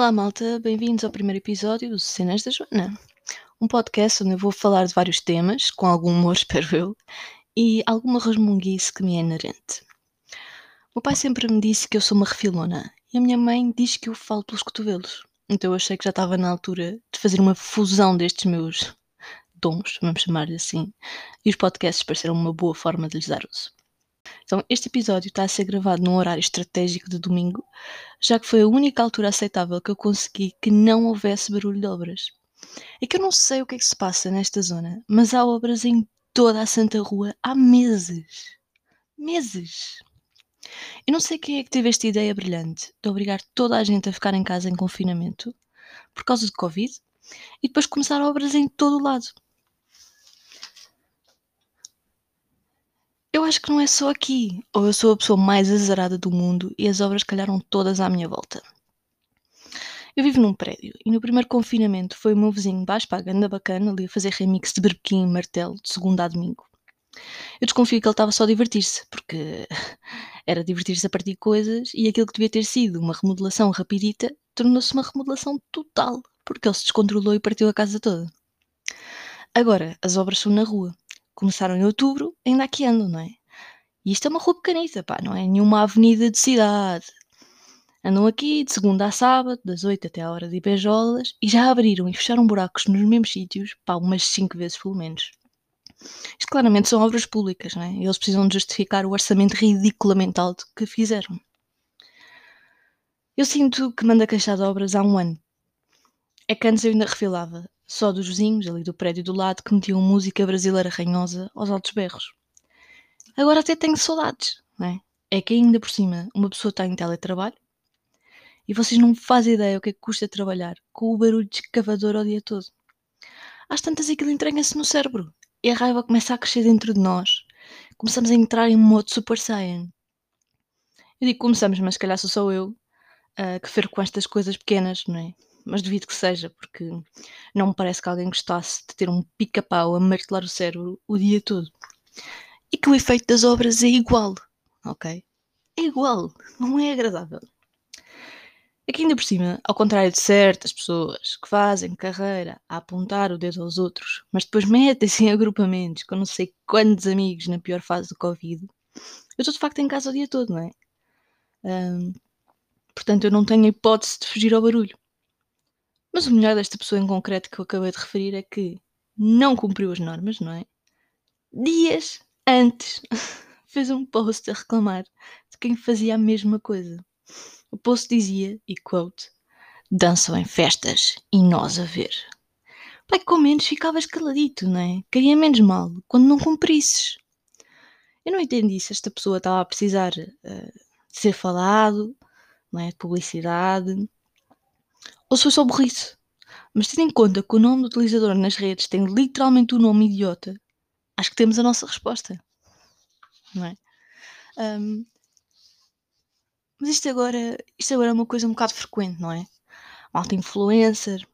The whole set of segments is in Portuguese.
Olá, malta, bem-vindos ao primeiro episódio do Cenas da Joana, um podcast onde eu vou falar de vários temas, com algum humor, espero eu, e alguma resmunguice que me é inerente. O meu pai sempre me disse que eu sou uma refilona e a minha mãe diz que eu falo pelos cotovelos. Então eu achei que já estava na altura de fazer uma fusão destes meus dons, vamos chamar-lhe assim, e os podcasts pareceram uma boa forma de lhes dar uso. Então, este episódio está a ser gravado num horário estratégico de domingo, já que foi a única altura aceitável que eu consegui que não houvesse barulho de obras. É que eu não sei o que é que se passa nesta zona, mas há obras em toda a Santa Rua há meses. Meses! Eu não sei quem é que teve esta ideia brilhante de obrigar toda a gente a ficar em casa em confinamento por causa de Covid e depois começar obras em todo o lado. Eu acho que não é só aqui. Ou eu sou a pessoa mais azarada do mundo e as obras calharam todas à minha volta. Eu vivo num prédio e no primeiro confinamento foi o meu vizinho baixo para a ganda bacana ali a fazer remix de berbequim e martelo de segunda a domingo. Eu desconfio que ele estava só a divertir-se, porque era divertir-se a partir de coisas e aquilo que devia ter sido uma remodelação rapidita tornou-se uma remodelação total, porque ele se descontrolou e partiu a casa toda. Agora, as obras são na rua começaram em outubro, ainda aqui andam, não é? E isto é uma rua pequenita, pá, não é nenhuma avenida de cidade. Andam aqui de segunda a sábado, das 8 até à hora de Ibejolas, e já abriram e fecharam buracos nos mesmos sítios, pá, umas 5 vezes pelo menos. Isto claramente são obras públicas, não é? Eles precisam de justificar o orçamento ridiculamente alto que fizeram. Eu sinto que manda queixar de obras há um ano. É que antes eu ainda refilava, só dos vizinhos ali do prédio do lado que metiam música brasileira ranhosa aos altos berros. Agora até tenho saudades, não é? É que ainda por cima uma pessoa está em teletrabalho e vocês não fazem ideia o que é que custa trabalhar com o barulho de escavador o dia todo. Às tantas aquilo entranha-se no cérebro e a raiva começa a crescer dentro de nós. Começamos a entrar em modo Super Saiyan. Eu digo começamos, mas se calhar sou só eu uh, que ferro com estas coisas pequenas, não é? Mas duvido que seja, porque não me parece que alguém gostasse de ter um pica-pau a martelar o cérebro o dia todo. E que o efeito das obras é igual, ok? É igual, não é agradável. Aqui ainda por cima, ao contrário de certas pessoas que fazem carreira a apontar o dedo aos outros, mas depois metem-se em agrupamentos com não sei quantos amigos na pior fase do Covid, eu estou de facto em casa o dia todo, não é? Um, portanto, eu não tenho hipótese de fugir ao barulho. Mas o melhor desta pessoa em concreto que eu acabei de referir é que não cumpriu as normas, não é? Dias antes fez um post a reclamar de quem fazia a mesma coisa. O post dizia, e quote, dançam em festas e nós a ver. Pai, com menos ficavas caladito, não é? Caía menos mal quando não cumprisses. Eu não entendi se esta pessoa estava a precisar uh, de ser falado, não é? De publicidade, ou se foi só burrice. Mas tendo em conta que o nome do utilizador nas redes tem literalmente o nome idiota, acho que temos a nossa resposta. Não é? Um, mas isto agora, isto agora é uma coisa um bocado frequente, não é? Malta influencer,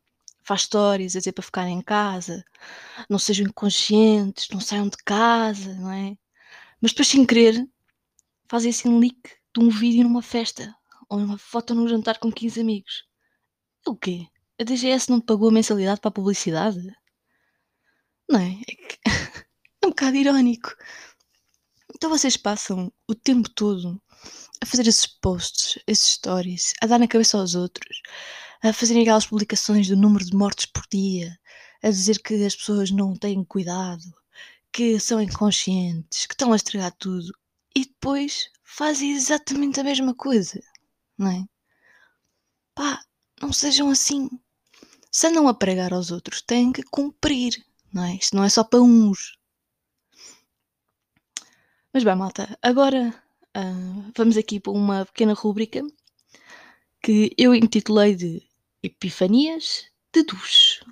faz stories a dizer para ficar em casa, não sejam inconscientes, não saiam de casa, não é? Mas depois, sem querer, fazem assim um leak de um vídeo numa festa ou uma foto num jantar com 15 amigos. O quê? A DGS não pagou a mensalidade para a publicidade? Não é? É, que... é um bocado irónico. Então vocês passam o tempo todo a fazer esses posts, esses stories, a dar na cabeça aos outros, a fazerem aquelas publicações do número de mortes por dia, a dizer que as pessoas não têm cuidado, que são inconscientes, que estão a estragar tudo e depois fazem exatamente a mesma coisa, não é? Pá, não sejam assim. Se andam a pregar aos outros, têm que cumprir, não é? Isto não é só para uns. Mas bem, malta, agora uh, vamos aqui para uma pequena rúbrica que eu intitulei de Epifanias de Duche.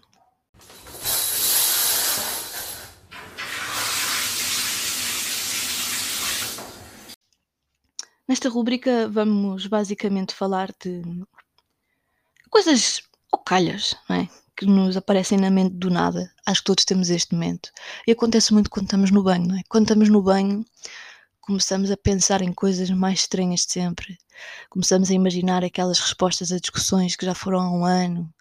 Nesta rubrica vamos basicamente falar de coisas ocalhas, não é? Que nos aparecem na mente do nada. Acho que todos temos este momento. E acontece muito quando estamos no banho, não é? Quando estamos no banho, começamos a pensar em coisas mais estranhas de sempre. Começamos a imaginar aquelas respostas a discussões que já foram há um ano.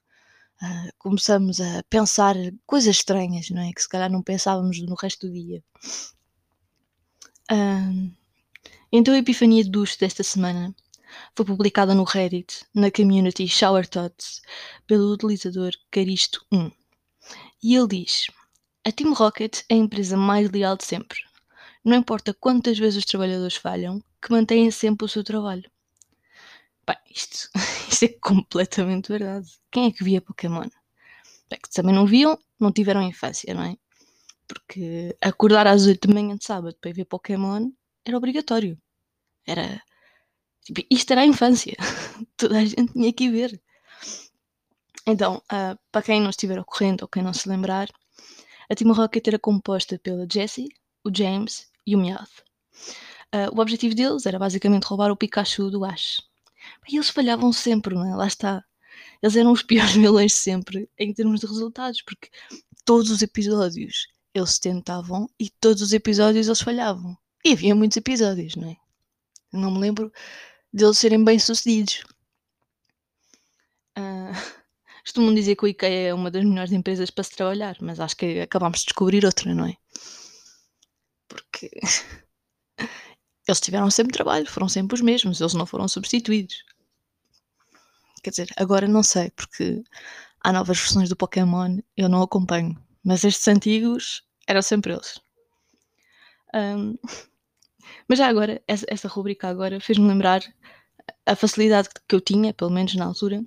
Uh, começamos a pensar coisas estranhas, não é? Que se calhar não pensávamos no resto do dia. Uh, então a epifania de duche desta semana foi publicada no Reddit, na community Shower Thoughts, pelo utilizador Caristo1. E ele diz: A Team Rocket é a empresa mais leal de sempre. Não importa quantas vezes os trabalhadores falham, que mantêm sempre o seu trabalho. Bem, isto, isto é completamente verdade. Quem é que via Pokémon? É que também não viam, não tiveram infância, não é? Porque acordar às 8 da manhã de sábado para ir ver Pokémon era obrigatório. Era. Tipo, isto era a infância. Toda a gente tinha que ir ver. Então, uh, para quem não estiver ocorrendo ou quem não se lembrar, a Team Rocket era composta pela Jessie, o James e o Meowth. Uh, o objetivo deles era basicamente roubar o Pikachu do Ash. E eles falhavam sempre, não é? Lá está. Eles eram os piores vilões sempre em termos de resultados, porque todos os episódios eles tentavam e todos os episódios eles falhavam. E havia muitos episódios, não é? Não me lembro deles serem bem sucedidos. Uh, costumam dizer que o IKEA é uma das melhores empresas para se trabalhar, mas acho que acabámos de descobrir outra, não é? Porque eles tiveram sempre trabalho, foram sempre os mesmos, eles não foram substituídos. Quer dizer, agora não sei, porque há novas versões do Pokémon, eu não acompanho, mas estes antigos eram sempre eles. Um, mas já agora, essa, essa rubrica agora fez-me lembrar a facilidade que eu tinha, pelo menos na altura,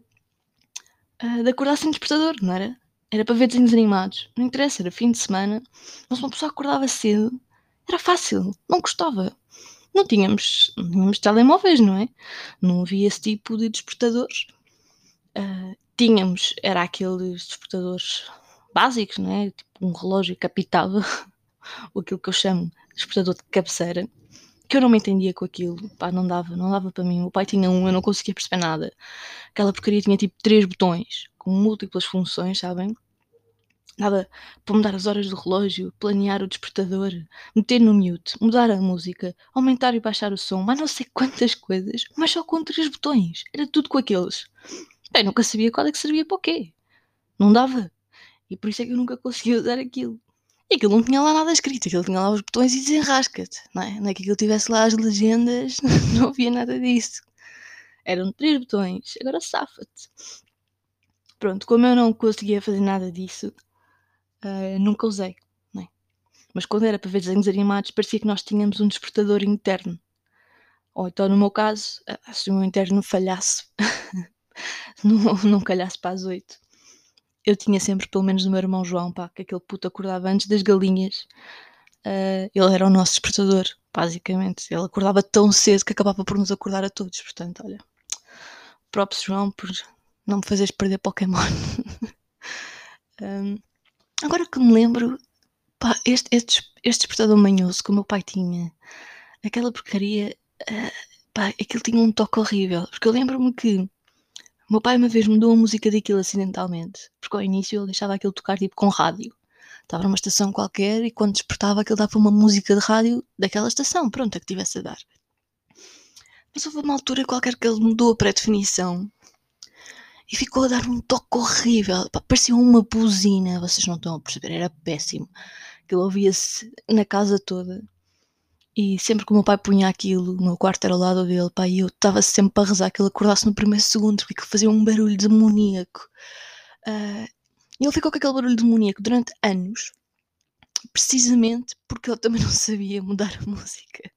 uh, de acordar sem despertador, não era? Era para ver desenhos animados. Não interessa, era fim de semana. Mas uma pessoa acordava cedo. Era fácil. Não gostava. Não tínhamos, não tínhamos telemóveis, não é? Não havia esse tipo de despertadores. Uh, tínhamos, era aqueles despertadores básicos, não é? Tipo um relógio que apitava. ou aquilo que eu chamo de despertador de cabeceira que eu não me entendia com aquilo, pá, não dava, não dava para mim. O pai tinha um, eu não conseguia perceber nada. Aquela porcaria tinha tipo três botões com múltiplas funções, sabem? Dava para mudar as horas do relógio, planear o despertador, meter no mute, mudar a música, aumentar e baixar o som, mas não sei quantas coisas, mas só com três botões. Era tudo com aqueles. Bem, nunca sabia qual é que servia para o quê. Não dava. E por isso é que eu nunca conseguia usar aquilo. E aquilo não tinha lá nada escrito, aquilo tinha lá os botões e desenrasca-te, não é? Não é que aquilo tivesse lá as legendas, não havia nada disso. Eram três botões, agora safa-te. Pronto, como eu não conseguia fazer nada disso, uh, nunca usei, não é? Mas quando era para ver desenhos animados, parecia que nós tínhamos um despertador interno. Ou então, no meu caso, ah, se o meu interno falhasse, não, não calhasse para as oito, eu tinha sempre, pelo menos, o meu irmão João, pá, que aquele puto acordava antes das galinhas. Uh, ele era o nosso despertador, basicamente. Ele acordava tão cedo que acabava por nos acordar a todos. Portanto, olha, próprio João por não me fazeres perder Pokémon. um, agora que me lembro, pá, este, este, este despertador manhoso que o meu pai tinha, aquela porcaria, uh, pá, aquilo tinha um toque horrível. Porque eu lembro-me que o meu pai uma vez mudou a música daquilo acidentalmente, porque ao início ele deixava aquilo tocar tipo com rádio. Estava numa estação qualquer e quando despertava aquilo dava uma música de rádio daquela estação, pronto, a que tivesse a dar. Mas houve uma altura qualquer que ele mudou a pré-definição e ficou a dar um toque horrível. Parecia uma buzina, vocês não estão a perceber, era péssimo. Aquilo ouvia-se na casa toda. E sempre que o meu pai punha aquilo, o meu quarto era ao lado dele, pai, e eu estava sempre para rezar que ele acordasse no primeiro segundo, porque fazia um barulho demoníaco. Uh, e ele ficou com aquele barulho demoníaco durante anos, precisamente porque ele também não sabia mudar a música.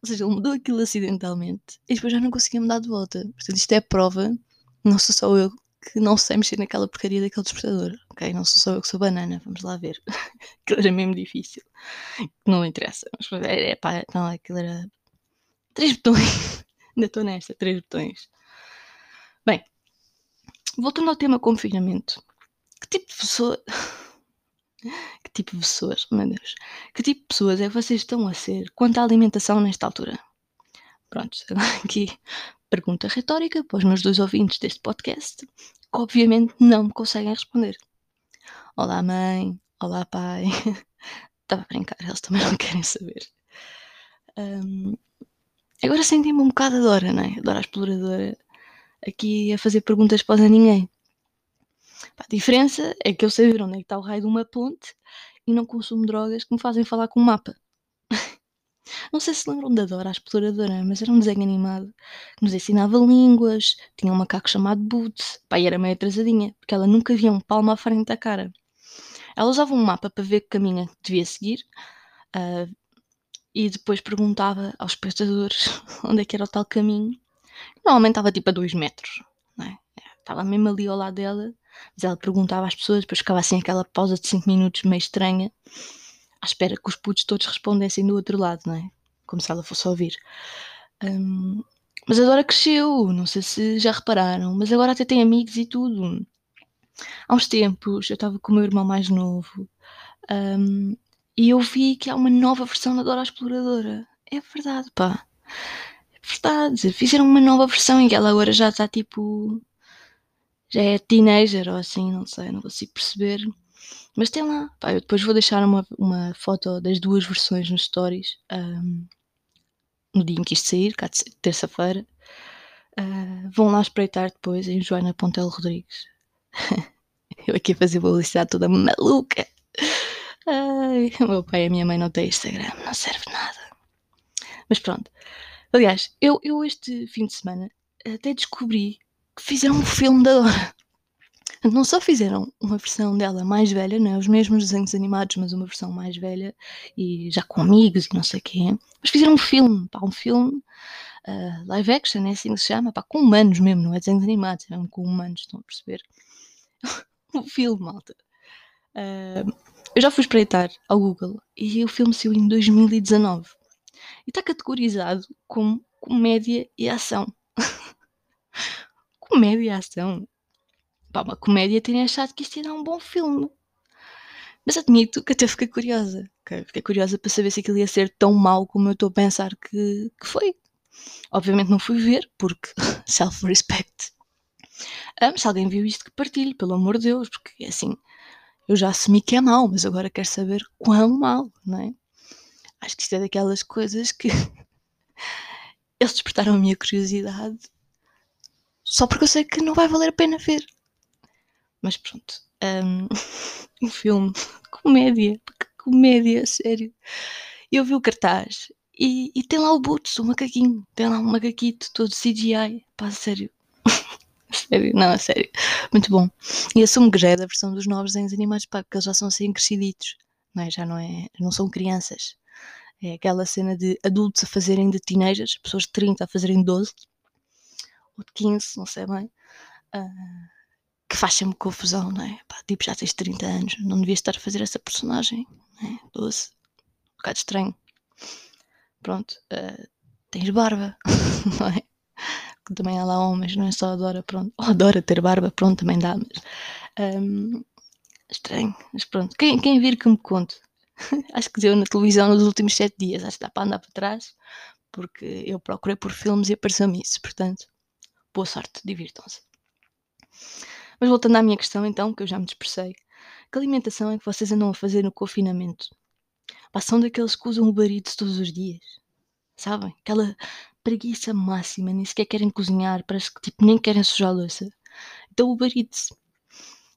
Ou seja, ele mudou aquilo acidentalmente e depois já não conseguia mudar de volta. Portanto, isto é prova, não sou só eu que não sei mexer naquela porcaria daquele despertador. Ok, não sou só eu que sou banana, vamos lá ver. aquilo era mesmo difícil. Não interessa. Mas é, é pá, não, aquilo era. Três botões. Ainda estou nesta, três botões. Bem, voltando ao tema confinamento. Que tipo de pessoa. que tipo de pessoas, meu Deus. Que tipo de pessoas é que vocês estão a ser quanto à alimentação nesta altura? Pronto, aqui pergunta retórica para os meus dois ouvintes deste podcast, que obviamente não me conseguem responder. Olá, mãe. Olá, pai. Estava a brincar, eles também não querem saber. Um, agora senti-me um bocado a Dora, não é? Dora a exploradora, aqui a fazer perguntas para a ninguém. A diferença é que eu sei ver onde é que está o raio de uma ponte e não consumo drogas que me fazem falar com um mapa. Não sei se lembram da Dora, a exploradora, mas era um desenho animado que nos ensinava línguas, tinha um macaco chamado Boots, pai era meio atrasadinha, porque ela nunca via um palmo à frente da cara. Ela usava um mapa para ver que caminho devia seguir uh, e depois perguntava aos espectadores onde é que era o tal caminho. Normalmente estava tipo a dois metros, não é? Estava mesmo ali ao lado dela, mas ela perguntava às pessoas, depois ficava assim aquela pausa de 5 minutos meio estranha à espera que os putos todos respondessem do outro lado, não é? Como se ela fosse ouvir. Um, mas agora cresceu, não sei se já repararam, mas agora até tem amigos e tudo. Há uns tempos eu estava com o meu irmão mais novo um, e eu vi que há uma nova versão da Dora Exploradora. É verdade, pá. É verdade. Fizeram uma nova versão em que ela agora já está tipo. Já é teenager ou assim, não sei, não consigo perceber. Mas tem lá. Pá, eu depois vou deixar uma, uma foto das duas versões nos stories. Um, no dia em que isto sair, terça-feira. Uh, vão lá espreitar depois em Joana Pontel Rodrigues. eu aqui a fazer publicidade toda maluca. Ai, o meu pai e a minha mãe não têm Instagram, não serve nada. Mas pronto. Aliás, eu, eu este fim de semana até descobri que fizeram um filme da Dora. Não só fizeram uma versão dela mais velha, não é? Os mesmos desenhos animados, mas uma versão mais velha e já com amigos e não sei quê. Mas fizeram um filme, pá, um filme uh, live action, é assim que se chama, pá, com humanos mesmo, não é desenhos animados, é mesmo com humanos, estão a perceber? um filme, malta. Uh, eu já fui espreitar ao Google e o filme saiu em 2019 e está categorizado como comédia e ação. comédia e ação uma comédia terem achado que isto ia dar um bom filme. Mas admito que até fiquei curiosa. Fiquei curiosa para saber se aquilo ia ser tão mau como eu estou a pensar que, que foi. Obviamente não fui ver, porque self-respect. Ah, se alguém viu isto, que partilhe, pelo amor de Deus, porque assim, eu já assumi que é mau, mas agora quero saber quão mau, não é? Acho que isto é daquelas coisas que eles despertaram a minha curiosidade só porque eu sei que não vai valer a pena ver. Mas pronto. Um, um filme. Comédia. Comédia, sério. Eu vi o cartaz e, e, tem lá o Boots, o macaquinho. Tem lá um macaquito todo CGI. Pá, sério. sério, não, é sério. Muito bom. E assumo que já é da versão dos novos desenhos animados, pá, porque eles já são assim cresciditos. Não é? Já não, é, não são crianças. É aquela cena de adultos a fazerem de teenagers, pessoas de 30 a fazerem de 12 ou de 15, não sei bem. Uh, que faz sempre confusão, não é? Pá, tipo, já tens 30 anos, não devias estar a fazer essa personagem, não é? 12, um bocado estranho. Pronto, uh, tens barba, não é? Também há lá homens, não é só adora, pronto. Ou adora ter barba, pronto, também dá, mas. Um, estranho, mas pronto. Quem, quem vir que me conte. acho que deu na televisão nos últimos sete dias, acho que dá para andar para trás, porque eu procurei por filmes e apareceu-me isso, portanto, boa sorte, divirtam-se. Mas voltando à minha questão, então, que eu já me dispersei, que alimentação é que vocês andam a fazer no confinamento? Passam daqueles que usam o barito todos os dias, sabem? Aquela preguiça máxima, nem sequer querem cozinhar, parece que tipo, nem querem sujar a louça. Então o barito.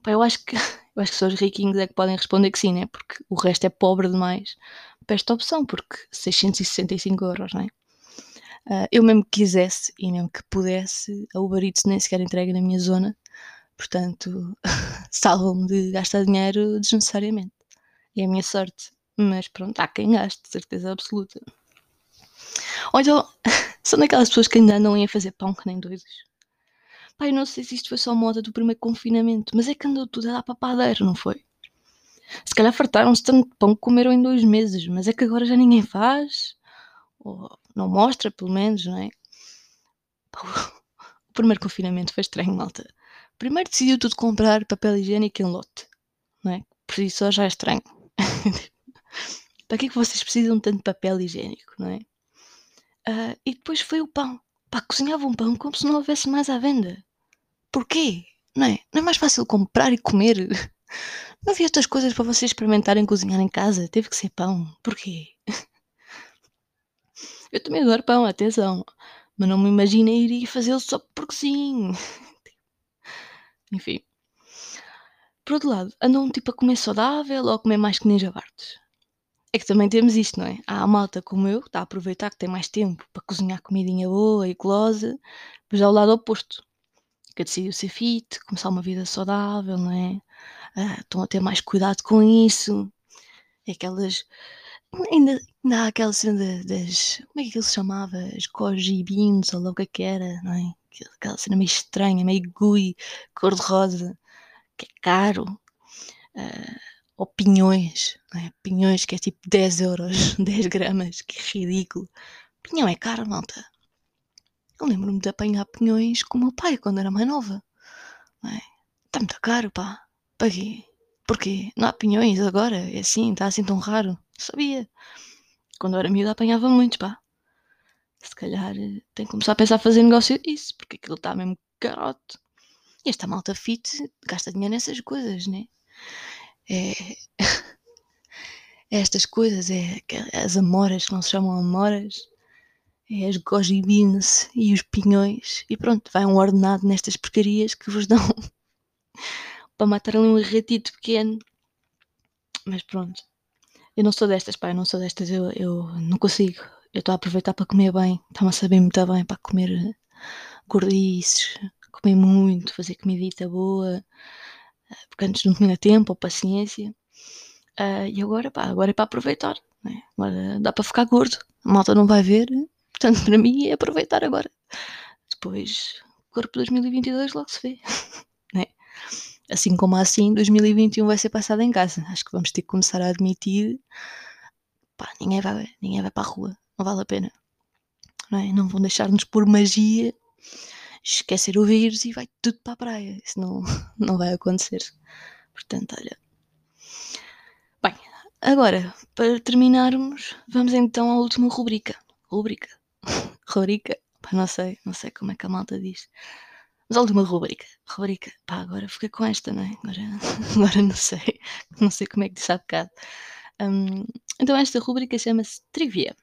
Pá, eu acho que eu acho que só os riquinhos é que podem responder que sim, né? Porque o resto é pobre demais para esta opção, porque 665 euros, não é? Uh, eu mesmo que quisesse e mesmo que pudesse, a Uber Eats nem sequer entrega na minha zona, Portanto, salvam-me de gastar dinheiro desnecessariamente. É a minha sorte. Mas pronto, há quem gaste, certeza absoluta. Ou então, são daquelas pessoas que ainda andam a fazer pão que nem doidos. Pai, não sei se isto foi só moda do primeiro confinamento, mas é que andou tudo a dar papadeiro, não foi? Se calhar fartaram-se tanto de pão que comeram em dois meses, mas é que agora já ninguém faz. Ou não mostra, pelo menos, não é? O primeiro confinamento foi estranho, malta primeiro decidiu tudo comprar papel higiênico em lote, não é? Por isso só já é estranho. Para que é que vocês precisam de tanto papel higiênico, não é? Uh, e depois foi o pão. Pá, cozinhavam pão como se não houvesse mais à venda. Porquê? Não é? Não é mais fácil comprar e comer? Não havia outras coisas para vocês experimentarem cozinhar em casa? Teve que ser pão. Porquê? Eu também adoro pão, atenção. Mas não me imagino ir fazê-lo só porque sim. Enfim. Por outro lado, andam tipo a comer saudável ou a comer mais que ninja bartos? É que também temos isto, não é? Há a malta como eu está a aproveitar que tem mais tempo para cozinhar comidinha boa e golosa, mas há o lado oposto, que decidiu ser fit, começar uma vida saudável, não é? Ah, estão a ter mais cuidado com isso. É aquelas. Ainda, ainda há aquela cena das. Como é que aquilo se chamava? As goji beans, ou lá o que é que era, não é? Aquela cena meio estranha, meio gui, cor-de-rosa, que é caro. Uh, ou pinhões, é? Pinhões que é tipo 10 euros, 10 gramas, que ridículo. Pinhão é caro, malta. Eu lembro-me de apanhar pinhões com o meu pai quando era mais nova. É? Está muito caro, pá. Paguei. Porquê? Não há pinhões agora? É assim, está assim tão raro? Sabia. Quando era miúda apanhava muitos, pá. Se calhar eh, tem que começar a pensar a fazer negócio disso, porque aquilo está mesmo carote. E esta malta fit gasta dinheiro nessas coisas, né? É estas coisas, é as amoras que não se chamam amoras, é as goji beans e os pinhões, e pronto, vai um ordenado nestas porcarias que vos dão para matar ali um ratito pequeno. Mas pronto, eu não sou destas, pá, eu não sou destas, eu, eu não consigo. Eu estou a aproveitar para comer bem, está-me a saber muito bem para comer gordices, comer muito, fazer comidita boa, porque antes não tinha tempo ou paciência. Uh, e agora, pá, agora é para aproveitar. Né? Agora dá para ficar gordo. A malta não vai ver. Portanto, para mim é aproveitar agora. Depois, corpo 2022 logo se vê. né? Assim como assim, 2021 vai ser passado em casa. Acho que vamos ter que começar a admitir. Pá, ninguém vai, ninguém vai para a rua. Não vale a pena. Não, é? não vão deixar-nos por magia esquecer o vírus e vai tudo para a praia. Isso não, não vai acontecer. Portanto, olha. Bem, agora, para terminarmos, vamos então à última rubrica. Rubrica. rubrica. Pá, não sei, não sei como é que a malta diz. Mas a última rubrica. Rubrica. Pá, agora fiquei com esta, não é? Agora, agora não sei. Não sei como é que disse há bocado. Um, então esta rubrica chama-se Trivia.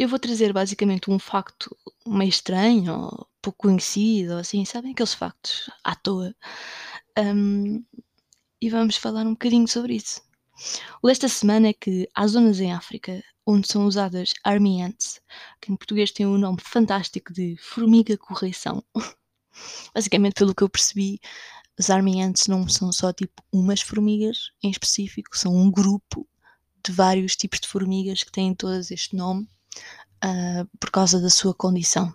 Eu vou trazer basicamente um facto meio estranho ou pouco conhecido, ou assim, sabem aqueles factos à toa. Um, e vamos falar um bocadinho sobre isso. O desta semana é que há zonas em África onde são usadas army ants, que em português tem o um nome fantástico de formiga correição. Basicamente, pelo que eu percebi, as army ants não são só tipo umas formigas em específico, são um grupo de vários tipos de formigas que têm todas este nome uh, por causa da sua condição.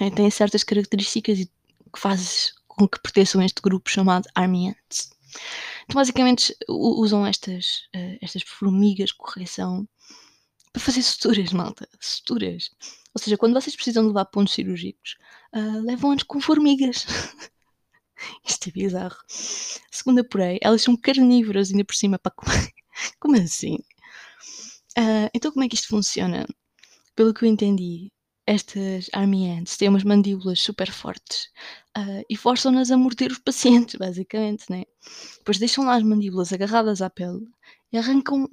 É? Tem certas características que fazem com que pertençam a este grupo chamado Army Ants. Então, basicamente, usam estas, uh, estas formigas de correção para fazer suturas, malta. Suturas. Ou seja, quando vocês precisam levar pontos cirúrgicos, uh, levam-nos com formigas. Isto é bizarro. Segundo apurei, elas são carnívoras ainda por cima para comer. Como assim? Uh, então, como é que isto funciona? Pelo que eu entendi, estas Army Ants têm umas mandíbulas super fortes uh, e forçam-nas a morder os pacientes, basicamente, né? Depois deixam lá as mandíbulas agarradas à pele e arrancam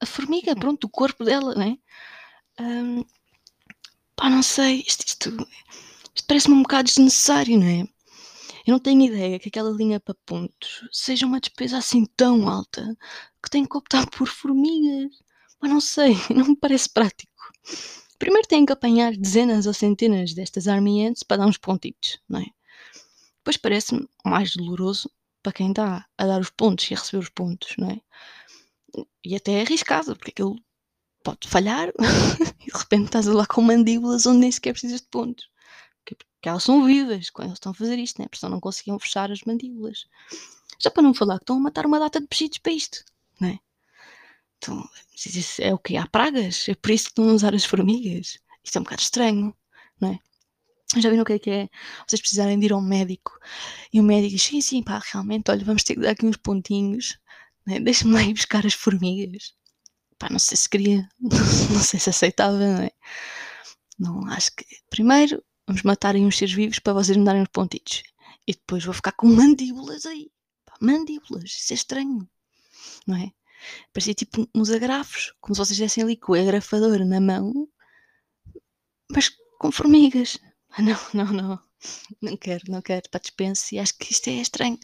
a formiga, pronto, o corpo dela, né? Um, pá, não sei, isto, isto, isto parece-me um bocado desnecessário, não é? Eu não tenho ideia que aquela linha para pontos seja uma despesa assim tão alta que tenho que optar por formigas. Mas não sei, não me parece prático. Primeiro tenho que apanhar dezenas ou centenas destas army ants para dar uns pontitos, não é? Depois parece-me mais doloroso para quem está a dar os pontos e a receber os pontos, não é? E até é arriscado, porque aquilo pode falhar e de repente estás lá com mandíbulas onde nem sequer precisas de pontos. Porque elas são vivas quando estão a fazer isto, né? Porque senão não conseguiam fechar as mandíbulas. Já para não falar que estão a matar uma data de peixes para isto, não é? Então, é o que? Há pragas? É por isso que a usar as formigas? Isto é um bocado estranho, não é? Já viram o que é que é? Vocês precisarem de ir ao médico e o médico diz: sim, sim, pá, realmente, olha, vamos ter que dar aqui uns pontinhos, né? deixa-me lá ir buscar as formigas. Pá, não sei se queria, não sei se aceitava, não é? Não, acho que primeiro vamos matar aí uns seres vivos para vocês me darem uns pontitos e depois vou ficar com mandíbulas aí, mandíbulas, isso é estranho, não é? Parecia tipo uns agrafos, como se vocês dessem ali com o agrafador na mão, mas com formigas. Ah, não, não, não. Não quero, não quero. Pá, dispense. Acho que isto é estranho.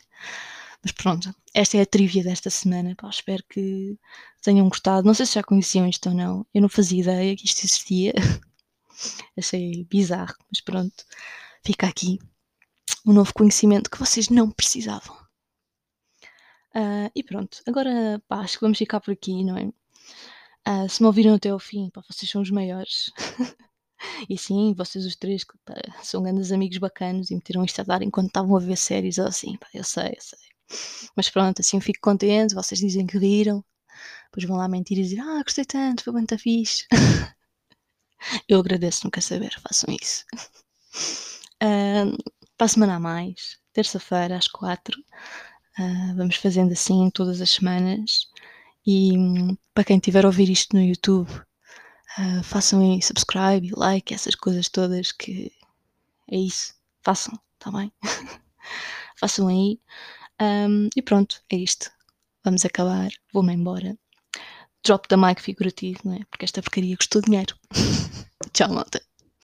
Mas pronto, esta é a trivia desta semana. Pá, espero que tenham gostado. Não sei se já conheciam isto ou não. Eu não fazia ideia que isto existia. Achei bizarro, mas pronto. Fica aqui um novo conhecimento que vocês não precisavam. Uh, e pronto, agora pá, acho que vamos ficar por aqui, não é? Uh, se me ouviram até ao fim, pá, vocês são os maiores. e sim, vocês os três pá, são grandes amigos bacanos e meteram isto a dar enquanto estavam a ver séries ou assim, pá, eu sei, eu sei. Mas pronto, assim eu fico contente, vocês dizem que riram, depois vão lá mentir e dizer, ah, gostei tanto, foi muito fixe. eu agradeço, quer saber, façam isso. Uh, para a semana a mais, terça-feira às quatro. Uh, vamos fazendo assim todas as semanas. E um, para quem estiver a ouvir isto no YouTube, uh, façam aí subscribe, like, essas coisas todas que é isso. Façam, tá bem? façam aí. Um, e pronto, é isto. Vamos acabar. Vou-me embora. Drop da mic figurativo, não é? Porque esta porcaria custou dinheiro. Tchau, malta.